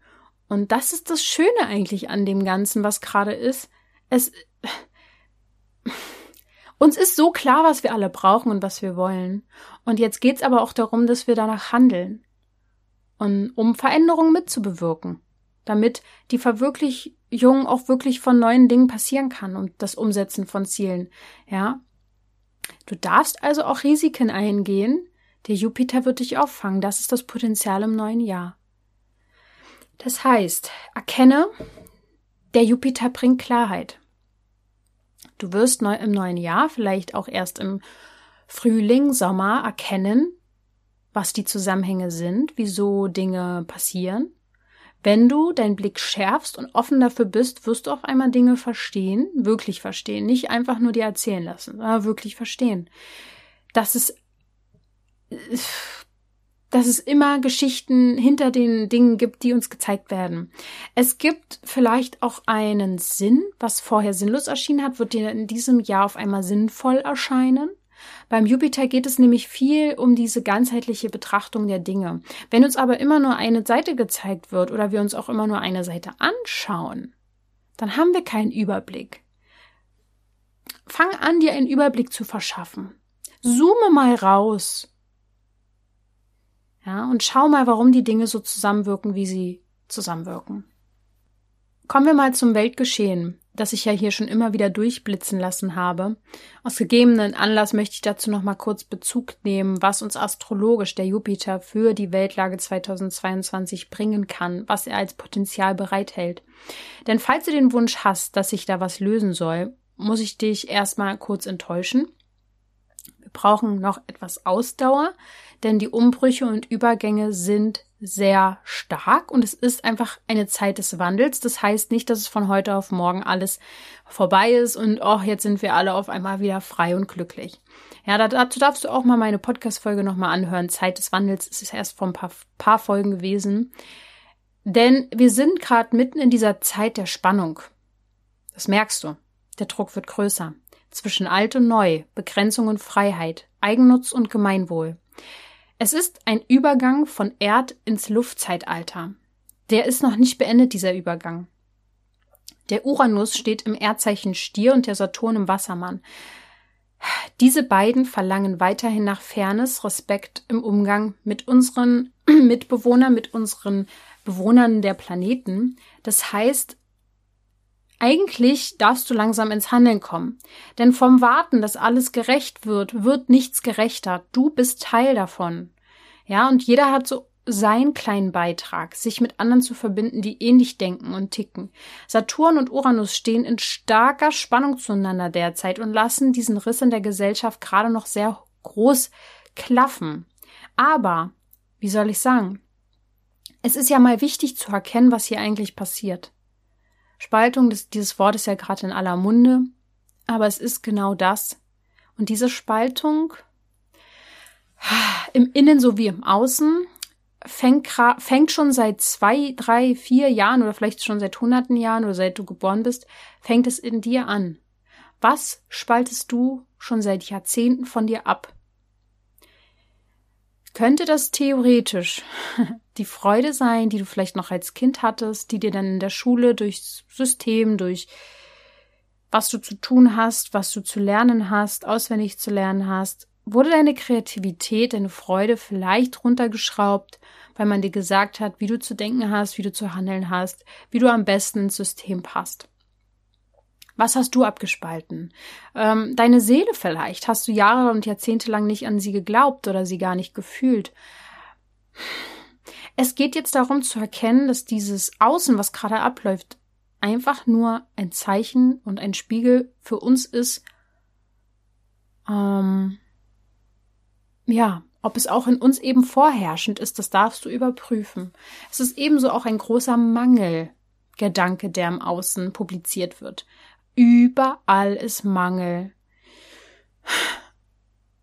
Und das ist das Schöne eigentlich an dem Ganzen, was gerade ist. Es, uns ist so klar, was wir alle brauchen und was wir wollen. Und jetzt geht's aber auch darum, dass wir danach handeln. Und um Veränderungen mitzubewirken damit die Verwirklichung auch wirklich von neuen Dingen passieren kann und das Umsetzen von Zielen. Ja. Du darfst also auch Risiken eingehen. Der Jupiter wird dich auffangen. Das ist das Potenzial im neuen Jahr. Das heißt, erkenne, der Jupiter bringt Klarheit. Du wirst neu, im neuen Jahr, vielleicht auch erst im Frühling, Sommer erkennen, was die Zusammenhänge sind, wieso Dinge passieren. Wenn du deinen Blick schärfst und offen dafür bist, wirst du auf einmal Dinge verstehen, wirklich verstehen, nicht einfach nur dir erzählen lassen, sondern wirklich verstehen. Das ist, dass es immer Geschichten hinter den Dingen gibt, die uns gezeigt werden. Es gibt vielleicht auch einen Sinn, was vorher sinnlos erschienen hat, wird dir in diesem Jahr auf einmal sinnvoll erscheinen. Beim Jupiter geht es nämlich viel um diese ganzheitliche Betrachtung der Dinge. Wenn uns aber immer nur eine Seite gezeigt wird oder wir uns auch immer nur eine Seite anschauen, dann haben wir keinen Überblick. Fang an, dir einen Überblick zu verschaffen. Zoome mal raus ja, und schau mal, warum die Dinge so zusammenwirken, wie sie zusammenwirken. Kommen wir mal zum Weltgeschehen, das ich ja hier schon immer wieder durchblitzen lassen habe. Aus gegebenen Anlass möchte ich dazu noch mal kurz Bezug nehmen, was uns astrologisch der Jupiter für die Weltlage 2022 bringen kann, was er als Potenzial bereithält. Denn falls du den Wunsch hast, dass sich da was lösen soll, muss ich dich erstmal kurz enttäuschen brauchen noch etwas Ausdauer, denn die Umbrüche und Übergänge sind sehr stark und es ist einfach eine Zeit des Wandels. Das heißt nicht, dass es von heute auf morgen alles vorbei ist und oh, jetzt sind wir alle auf einmal wieder frei und glücklich. Ja, dazu darfst du auch mal meine Podcast-Folge nochmal anhören. Zeit des Wandels ist es erst vor ein paar, paar Folgen gewesen. Denn wir sind gerade mitten in dieser Zeit der Spannung. Das merkst du. Der Druck wird größer zwischen alt und neu, Begrenzung und Freiheit, Eigennutz und Gemeinwohl. Es ist ein Übergang von Erd ins Luftzeitalter. Der ist noch nicht beendet, dieser Übergang. Der Uranus steht im Erdzeichen Stier und der Saturn im Wassermann. Diese beiden verlangen weiterhin nach Fairness, Respekt im Umgang mit unseren Mitbewohnern, mit unseren Bewohnern der Planeten. Das heißt, eigentlich darfst du langsam ins Handeln kommen. Denn vom Warten, dass alles gerecht wird, wird nichts gerechter. Du bist Teil davon. Ja, und jeder hat so seinen kleinen Beitrag, sich mit anderen zu verbinden, die ähnlich denken und ticken. Saturn und Uranus stehen in starker Spannung zueinander derzeit und lassen diesen Riss in der Gesellschaft gerade noch sehr groß klaffen. Aber, wie soll ich sagen? Es ist ja mal wichtig zu erkennen, was hier eigentlich passiert. Spaltung, das, dieses Wort ist ja gerade in aller Munde, aber es ist genau das. Und diese Spaltung im Innen sowie im Außen fängt, fängt schon seit zwei, drei, vier Jahren oder vielleicht schon seit hunderten Jahren oder seit du geboren bist, fängt es in dir an. Was spaltest du schon seit Jahrzehnten von dir ab? Könnte das theoretisch die Freude sein, die du vielleicht noch als Kind hattest, die dir dann in der Schule durchs System, durch was du zu tun hast, was du zu lernen hast, auswendig zu lernen hast, wurde deine Kreativität, deine Freude vielleicht runtergeschraubt, weil man dir gesagt hat, wie du zu denken hast, wie du zu handeln hast, wie du am besten ins System passt. Was hast du abgespalten? Ähm, deine Seele vielleicht. Hast du Jahre und Jahrzehnte lang nicht an sie geglaubt oder sie gar nicht gefühlt? Es geht jetzt darum zu erkennen, dass dieses Außen, was gerade abläuft, einfach nur ein Zeichen und ein Spiegel für uns ist, ähm, ja, ob es auch in uns eben vorherrschend ist, das darfst du überprüfen. Es ist ebenso auch ein großer Mangelgedanke, der im Außen publiziert wird. Überall ist Mangel.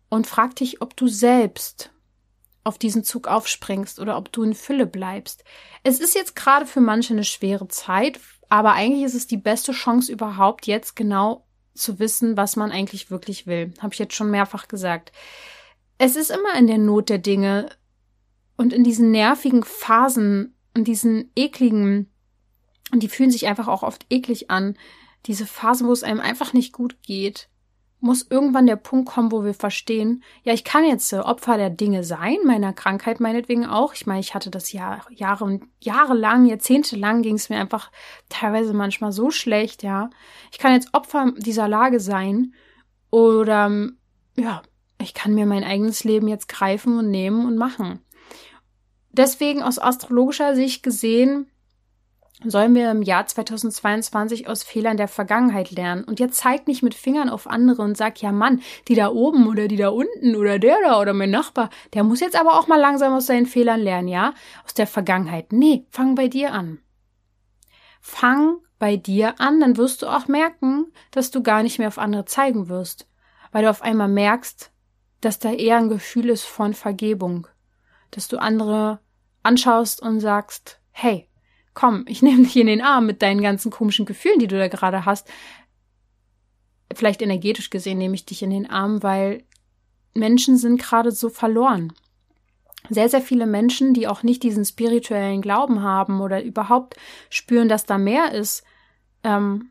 Und frag dich, ob du selbst auf diesen Zug aufspringst oder ob du in Fülle bleibst. Es ist jetzt gerade für manche eine schwere Zeit, aber eigentlich ist es die beste Chance überhaupt, jetzt genau zu wissen, was man eigentlich wirklich will. Habe ich jetzt schon mehrfach gesagt. Es ist immer in der Not der Dinge und in diesen nervigen Phasen und diesen ekligen, und die fühlen sich einfach auch oft eklig an, diese Phase, wo es einem einfach nicht gut geht, muss irgendwann der Punkt kommen, wo wir verstehen, ja, ich kann jetzt Opfer der Dinge sein, meiner Krankheit meinetwegen auch. Ich meine, ich hatte das Jahr, Jahre und Jahre lang, Jahrzehnte lang ging es mir einfach teilweise manchmal so schlecht, ja. Ich kann jetzt Opfer dieser Lage sein oder, ja, ich kann mir mein eigenes Leben jetzt greifen und nehmen und machen. Deswegen aus astrologischer Sicht gesehen sollen wir im Jahr 2022 aus Fehlern der Vergangenheit lernen. Und jetzt zeig nicht mit Fingern auf andere und sag, ja Mann, die da oben oder die da unten oder der da oder mein Nachbar, der muss jetzt aber auch mal langsam aus seinen Fehlern lernen, ja? Aus der Vergangenheit. Nee, fang bei dir an. Fang bei dir an, dann wirst du auch merken, dass du gar nicht mehr auf andere zeigen wirst. Weil du auf einmal merkst, dass da eher ein Gefühl ist von Vergebung. dass du andere anschaust und sagst, hey, komm, ich nehme dich in den Arm mit deinen ganzen komischen Gefühlen, die du da gerade hast. Vielleicht energetisch gesehen nehme ich dich in den Arm, weil Menschen sind gerade so verloren. Sehr, sehr viele Menschen, die auch nicht diesen spirituellen Glauben haben oder überhaupt spüren, dass da mehr ist, ähm,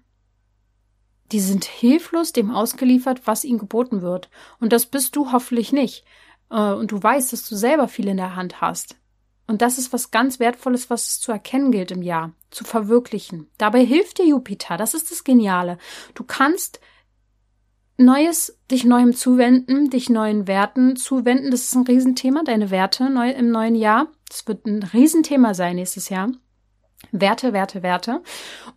die sind hilflos dem ausgeliefert, was ihnen geboten wird. Und das bist du hoffentlich nicht. Äh, und du weißt, dass du selber viel in der Hand hast. Und das ist was ganz Wertvolles, was es zu erkennen gilt im Jahr, zu verwirklichen. Dabei hilft dir Jupiter. Das ist das Geniale. Du kannst Neues, dich neuem zuwenden, dich neuen Werten zuwenden. Das ist ein Riesenthema, deine Werte neu, im neuen Jahr. Das wird ein Riesenthema sein nächstes Jahr. Werte, Werte, Werte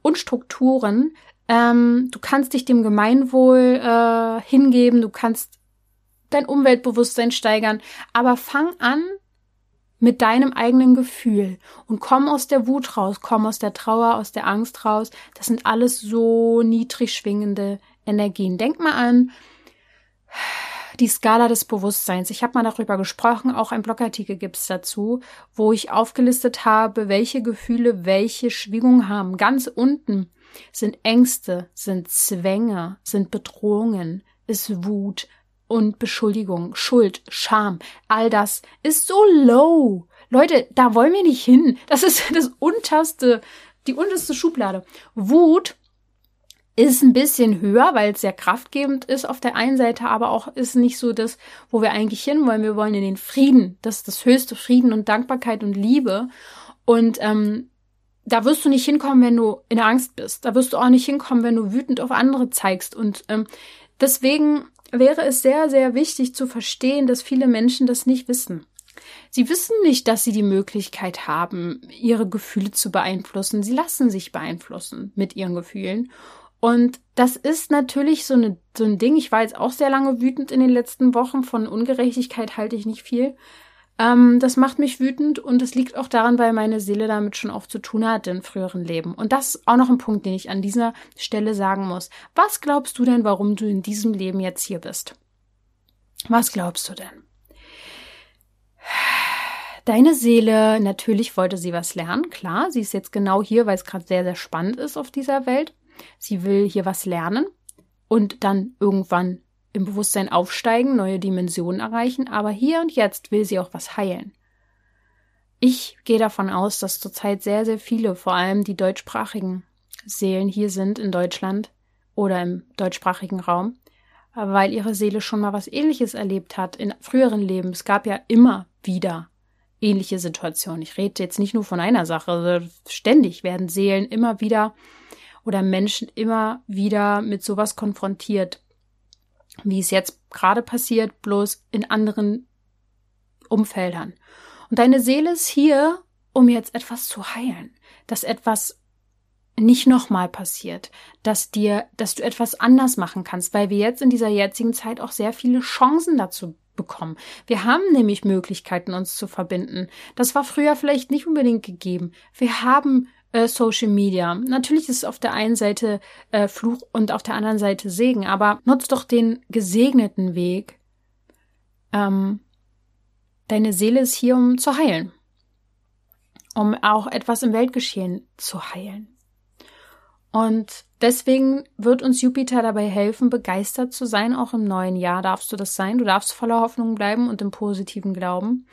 und Strukturen. Ähm, du kannst dich dem Gemeinwohl äh, hingeben, du kannst dein Umweltbewusstsein steigern, aber fang an mit deinem eigenen Gefühl und komm aus der Wut raus, komm aus der Trauer, aus der Angst raus. Das sind alles so niedrig schwingende Energien. Denk mal an die Skala des Bewusstseins. Ich habe mal darüber gesprochen, auch ein Blogartikel gibt's dazu, wo ich aufgelistet habe, welche Gefühle welche Schwingung haben. Ganz unten sind Ängste, sind Zwänge, sind Bedrohungen, ist Wut und Beschuldigung, Schuld, Scham. All das ist so low. Leute, da wollen wir nicht hin. Das ist das unterste, die unterste Schublade. Wut ist ein bisschen höher, weil es sehr kraftgebend ist auf der einen Seite, aber auch ist nicht so das, wo wir eigentlich hinwollen. Wir wollen in den Frieden. Das ist das höchste Frieden und Dankbarkeit und Liebe. Und ähm, da wirst du nicht hinkommen, wenn du in Angst bist. Da wirst du auch nicht hinkommen, wenn du wütend auf andere zeigst. Und ähm, deswegen wäre es sehr, sehr wichtig zu verstehen, dass viele Menschen das nicht wissen. Sie wissen nicht, dass sie die Möglichkeit haben, ihre Gefühle zu beeinflussen. Sie lassen sich beeinflussen mit ihren Gefühlen. Und das ist natürlich so, eine, so ein Ding. Ich war jetzt auch sehr lange wütend in den letzten Wochen. Von Ungerechtigkeit halte ich nicht viel. Ähm, das macht mich wütend und es liegt auch daran, weil meine Seele damit schon oft zu tun hatte in früheren Leben. Und das ist auch noch ein Punkt, den ich an dieser Stelle sagen muss. Was glaubst du denn, warum du in diesem Leben jetzt hier bist? Was glaubst du denn? Deine Seele, natürlich wollte sie was lernen, klar. Sie ist jetzt genau hier, weil es gerade sehr, sehr spannend ist auf dieser Welt. Sie will hier was lernen und dann irgendwann im Bewusstsein aufsteigen, neue Dimensionen erreichen, aber hier und jetzt will sie auch was heilen. Ich gehe davon aus, dass zurzeit sehr, sehr viele, vor allem die deutschsprachigen Seelen hier sind in Deutschland oder im deutschsprachigen Raum, weil ihre Seele schon mal was ähnliches erlebt hat in früheren Leben. Es gab ja immer wieder ähnliche Situationen. Ich rede jetzt nicht nur von einer Sache, also ständig werden Seelen immer wieder oder Menschen immer wieder mit sowas konfrontiert, wie es jetzt gerade passiert, bloß in anderen Umfeldern. Und deine Seele ist hier, um jetzt etwas zu heilen, dass etwas nicht nochmal passiert, dass dir, dass du etwas anders machen kannst, weil wir jetzt in dieser jetzigen Zeit auch sehr viele Chancen dazu bekommen. Wir haben nämlich Möglichkeiten, uns zu verbinden. Das war früher vielleicht nicht unbedingt gegeben. Wir haben äh, Social Media. Natürlich ist es auf der einen Seite äh, Fluch und auf der anderen Seite Segen, aber nutz doch den gesegneten Weg. Ähm, deine Seele ist hier, um zu heilen. Um auch etwas im Weltgeschehen zu heilen. Und deswegen wird uns Jupiter dabei helfen, begeistert zu sein. Auch im neuen Jahr darfst du das sein. Du darfst voller Hoffnung bleiben und im positiven Glauben.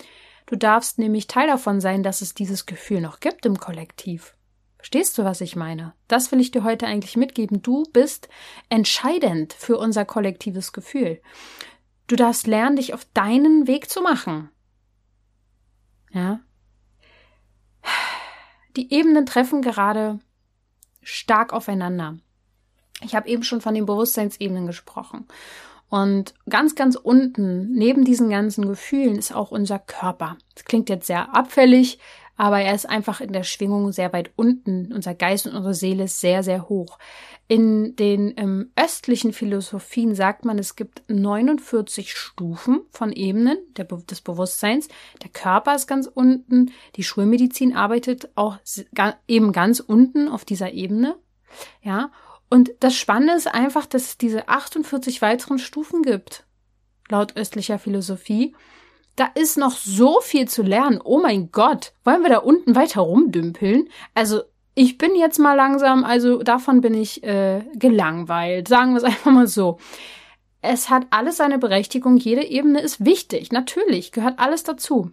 Du darfst nämlich Teil davon sein, dass es dieses Gefühl noch gibt im Kollektiv. Verstehst du, was ich meine? Das will ich dir heute eigentlich mitgeben. Du bist entscheidend für unser kollektives Gefühl. Du darfst lernen, dich auf deinen Weg zu machen. Ja? Die Ebenen treffen gerade stark aufeinander. Ich habe eben schon von den Bewusstseinsebenen gesprochen. Und ganz, ganz unten, neben diesen ganzen Gefühlen, ist auch unser Körper. Das klingt jetzt sehr abfällig, aber er ist einfach in der Schwingung sehr weit unten. Unser Geist und unsere Seele ist sehr, sehr hoch. In den ähm, östlichen Philosophien sagt man, es gibt 49 Stufen von Ebenen der, des Bewusstseins. Der Körper ist ganz unten. Die Schulmedizin arbeitet auch eben ganz unten auf dieser Ebene. Ja. Und das Spannende ist einfach, dass es diese 48 weiteren Stufen gibt. Laut östlicher Philosophie. Da ist noch so viel zu lernen. Oh mein Gott, wollen wir da unten weiter rumdümpeln? Also ich bin jetzt mal langsam, also davon bin ich äh, gelangweilt. Sagen wir es einfach mal so. Es hat alles seine Berechtigung, jede Ebene ist wichtig. Natürlich, gehört alles dazu.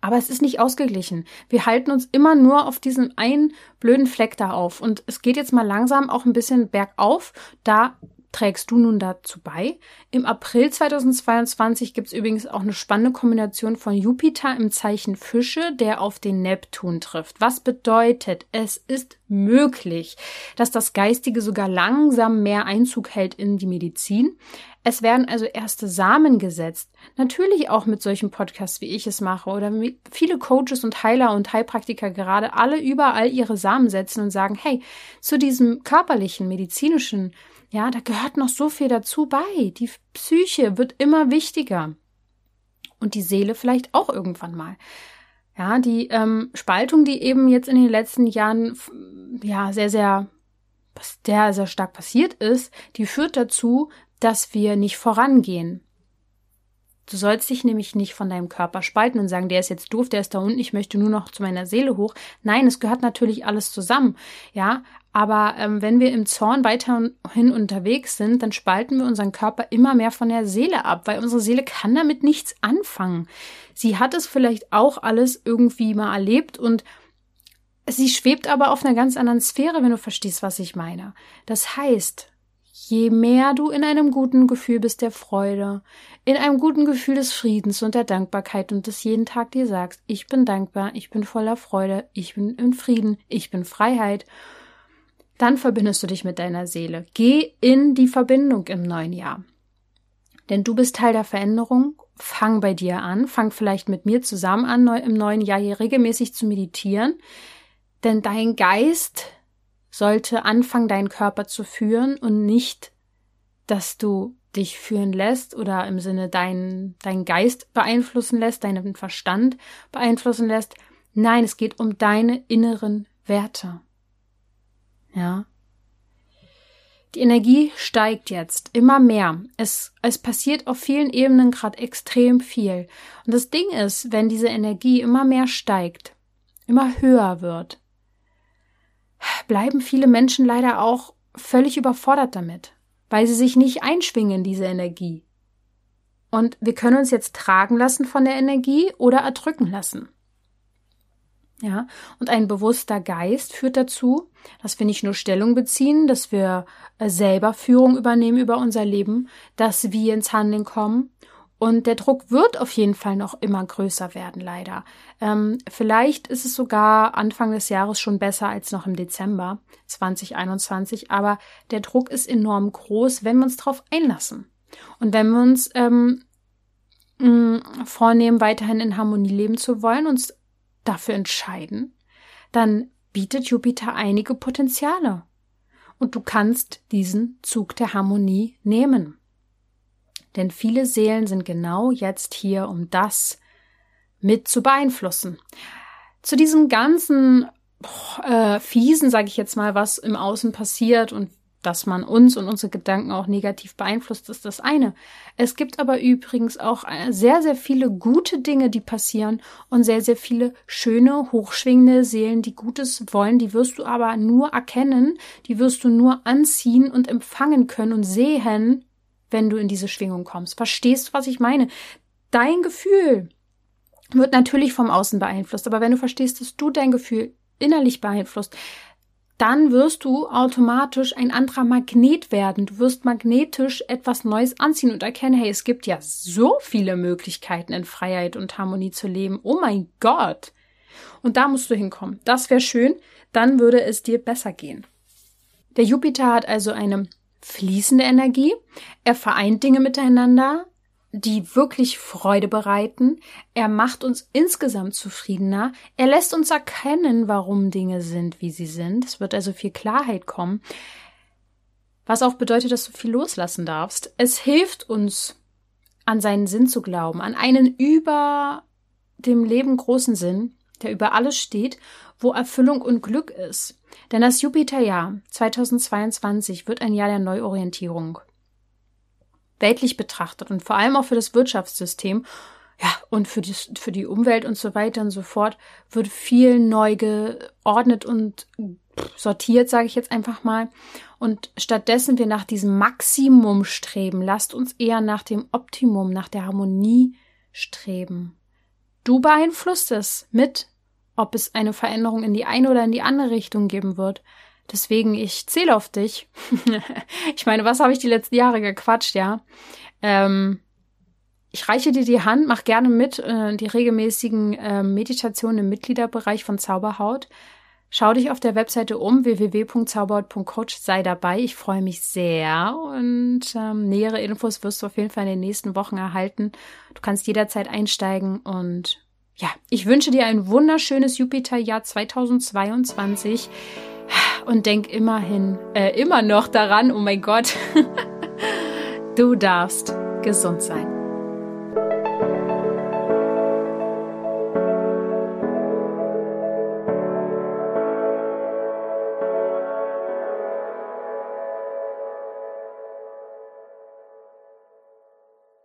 Aber es ist nicht ausgeglichen. Wir halten uns immer nur auf diesem einen blöden Fleck da auf. Und es geht jetzt mal langsam auch ein bisschen bergauf. Da trägst du nun dazu bei. Im April 2022 gibt es übrigens auch eine spannende Kombination von Jupiter im Zeichen Fische, der auf den Neptun trifft. Was bedeutet, es ist möglich, dass das Geistige sogar langsam mehr Einzug hält in die Medizin. Es werden also erste Samen gesetzt. Natürlich auch mit solchen Podcasts, wie ich es mache, oder viele Coaches und Heiler und Heilpraktiker gerade alle überall ihre Samen setzen und sagen, hey, zu diesem körperlichen, medizinischen, ja, da gehört noch so viel dazu bei. Die Psyche wird immer wichtiger. Und die Seele vielleicht auch irgendwann mal. Ja, die ähm, Spaltung, die eben jetzt in den letzten Jahren ja sehr, sehr, sehr, sehr stark passiert ist, die führt dazu, dass wir nicht vorangehen. Du sollst dich nämlich nicht von deinem Körper spalten und sagen, der ist jetzt doof, der ist da unten, ich möchte nur noch zu meiner Seele hoch. Nein, es gehört natürlich alles zusammen. Ja, aber ähm, wenn wir im Zorn weiterhin unterwegs sind, dann spalten wir unseren Körper immer mehr von der Seele ab, weil unsere Seele kann damit nichts anfangen. Sie hat es vielleicht auch alles irgendwie mal erlebt und sie schwebt aber auf einer ganz anderen Sphäre, wenn du verstehst, was ich meine. Das heißt, je mehr du in einem guten Gefühl bist der Freude, in einem guten Gefühl des Friedens und der Dankbarkeit und des jeden Tag dir sagst, ich bin dankbar, ich bin voller Freude, ich bin in Frieden, ich bin Freiheit, dann verbindest du dich mit deiner Seele. Geh in die Verbindung im neuen Jahr. Denn du bist Teil der Veränderung. Fang bei dir an. Fang vielleicht mit mir zusammen an, im neuen Jahr hier regelmäßig zu meditieren. Denn dein Geist sollte anfangen, deinen Körper zu führen und nicht, dass du dich führen lässt oder im Sinne deinen dein Geist beeinflussen lässt, deinen Verstand beeinflussen lässt. Nein, es geht um deine inneren Werte. Ja. Die Energie steigt jetzt immer mehr. Es, es passiert auf vielen Ebenen gerade extrem viel. Und das Ding ist, wenn diese Energie immer mehr steigt, immer höher wird, bleiben viele Menschen leider auch völlig überfordert damit, weil sie sich nicht einschwingen in diese Energie. Und wir können uns jetzt tragen lassen von der Energie oder erdrücken lassen. Ja, und ein bewusster Geist führt dazu, dass wir nicht nur Stellung beziehen, dass wir äh, selber Führung übernehmen über unser Leben, dass wir ins Handeln kommen und der Druck wird auf jeden Fall noch immer größer werden, leider. Ähm, vielleicht ist es sogar Anfang des Jahres schon besser als noch im Dezember 2021, aber der Druck ist enorm groß, wenn wir uns darauf einlassen. Und wenn wir uns ähm, vornehmen, weiterhin in Harmonie leben zu wollen, uns dafür entscheiden, dann bietet Jupiter einige Potenziale. Und du kannst diesen Zug der Harmonie nehmen. Denn viele Seelen sind genau jetzt hier, um das mit zu beeinflussen. Zu diesem ganzen äh, fiesen, sage ich jetzt mal, was im Außen passiert und dass man uns und unsere Gedanken auch negativ beeinflusst, ist das eine. Es gibt aber übrigens auch äh, sehr, sehr viele gute Dinge, die passieren und sehr, sehr viele schöne, hochschwingende Seelen, die Gutes wollen. Die wirst du aber nur erkennen, die wirst du nur anziehen und empfangen können und sehen, wenn du in diese Schwingung kommst. Verstehst du, was ich meine? Dein Gefühl wird natürlich vom Außen beeinflusst, aber wenn du verstehst, dass du dein Gefühl innerlich beeinflusst, dann wirst du automatisch ein anderer Magnet werden. Du wirst magnetisch etwas Neues anziehen und erkennen, hey, es gibt ja so viele Möglichkeiten in Freiheit und Harmonie zu leben. Oh mein Gott. Und da musst du hinkommen. Das wäre schön. Dann würde es dir besser gehen. Der Jupiter hat also eine fließende Energie. Er vereint Dinge miteinander, die wirklich Freude bereiten. Er macht uns insgesamt zufriedener. Er lässt uns erkennen, warum Dinge sind, wie sie sind. Es wird also viel Klarheit kommen. Was auch bedeutet, dass du viel loslassen darfst. Es hilft uns, an seinen Sinn zu glauben, an einen über dem Leben großen Sinn, der über alles steht, wo Erfüllung und Glück ist. Denn das Jupiterjahr 2022 wird ein Jahr der Neuorientierung weltlich betrachtet und vor allem auch für das Wirtschaftssystem, ja, und für die, für die Umwelt und so weiter und so fort wird viel neu geordnet und sortiert, sage ich jetzt einfach mal. Und stattdessen wir nach diesem Maximum streben, lasst uns eher nach dem Optimum, nach der Harmonie streben. Du beeinflusst es mit, ob es eine Veränderung in die eine oder in die andere Richtung geben wird. Deswegen, ich zähle auf dich. ich meine, was habe ich die letzten Jahre gequatscht, ja? Ähm, ich reiche dir die Hand, mach gerne mit äh, die regelmäßigen äh, Meditationen im Mitgliederbereich von Zauberhaut. Schau dich auf der Webseite um www.zauberhaut.coach, sei dabei. Ich freue mich sehr und ähm, nähere Infos wirst du auf jeden Fall in den nächsten Wochen erhalten. Du kannst jederzeit einsteigen und ja, ich wünsche dir ein wunderschönes Jupiterjahr 2022 und denk immerhin, äh, immer noch daran, oh mein Gott, du darfst gesund sein.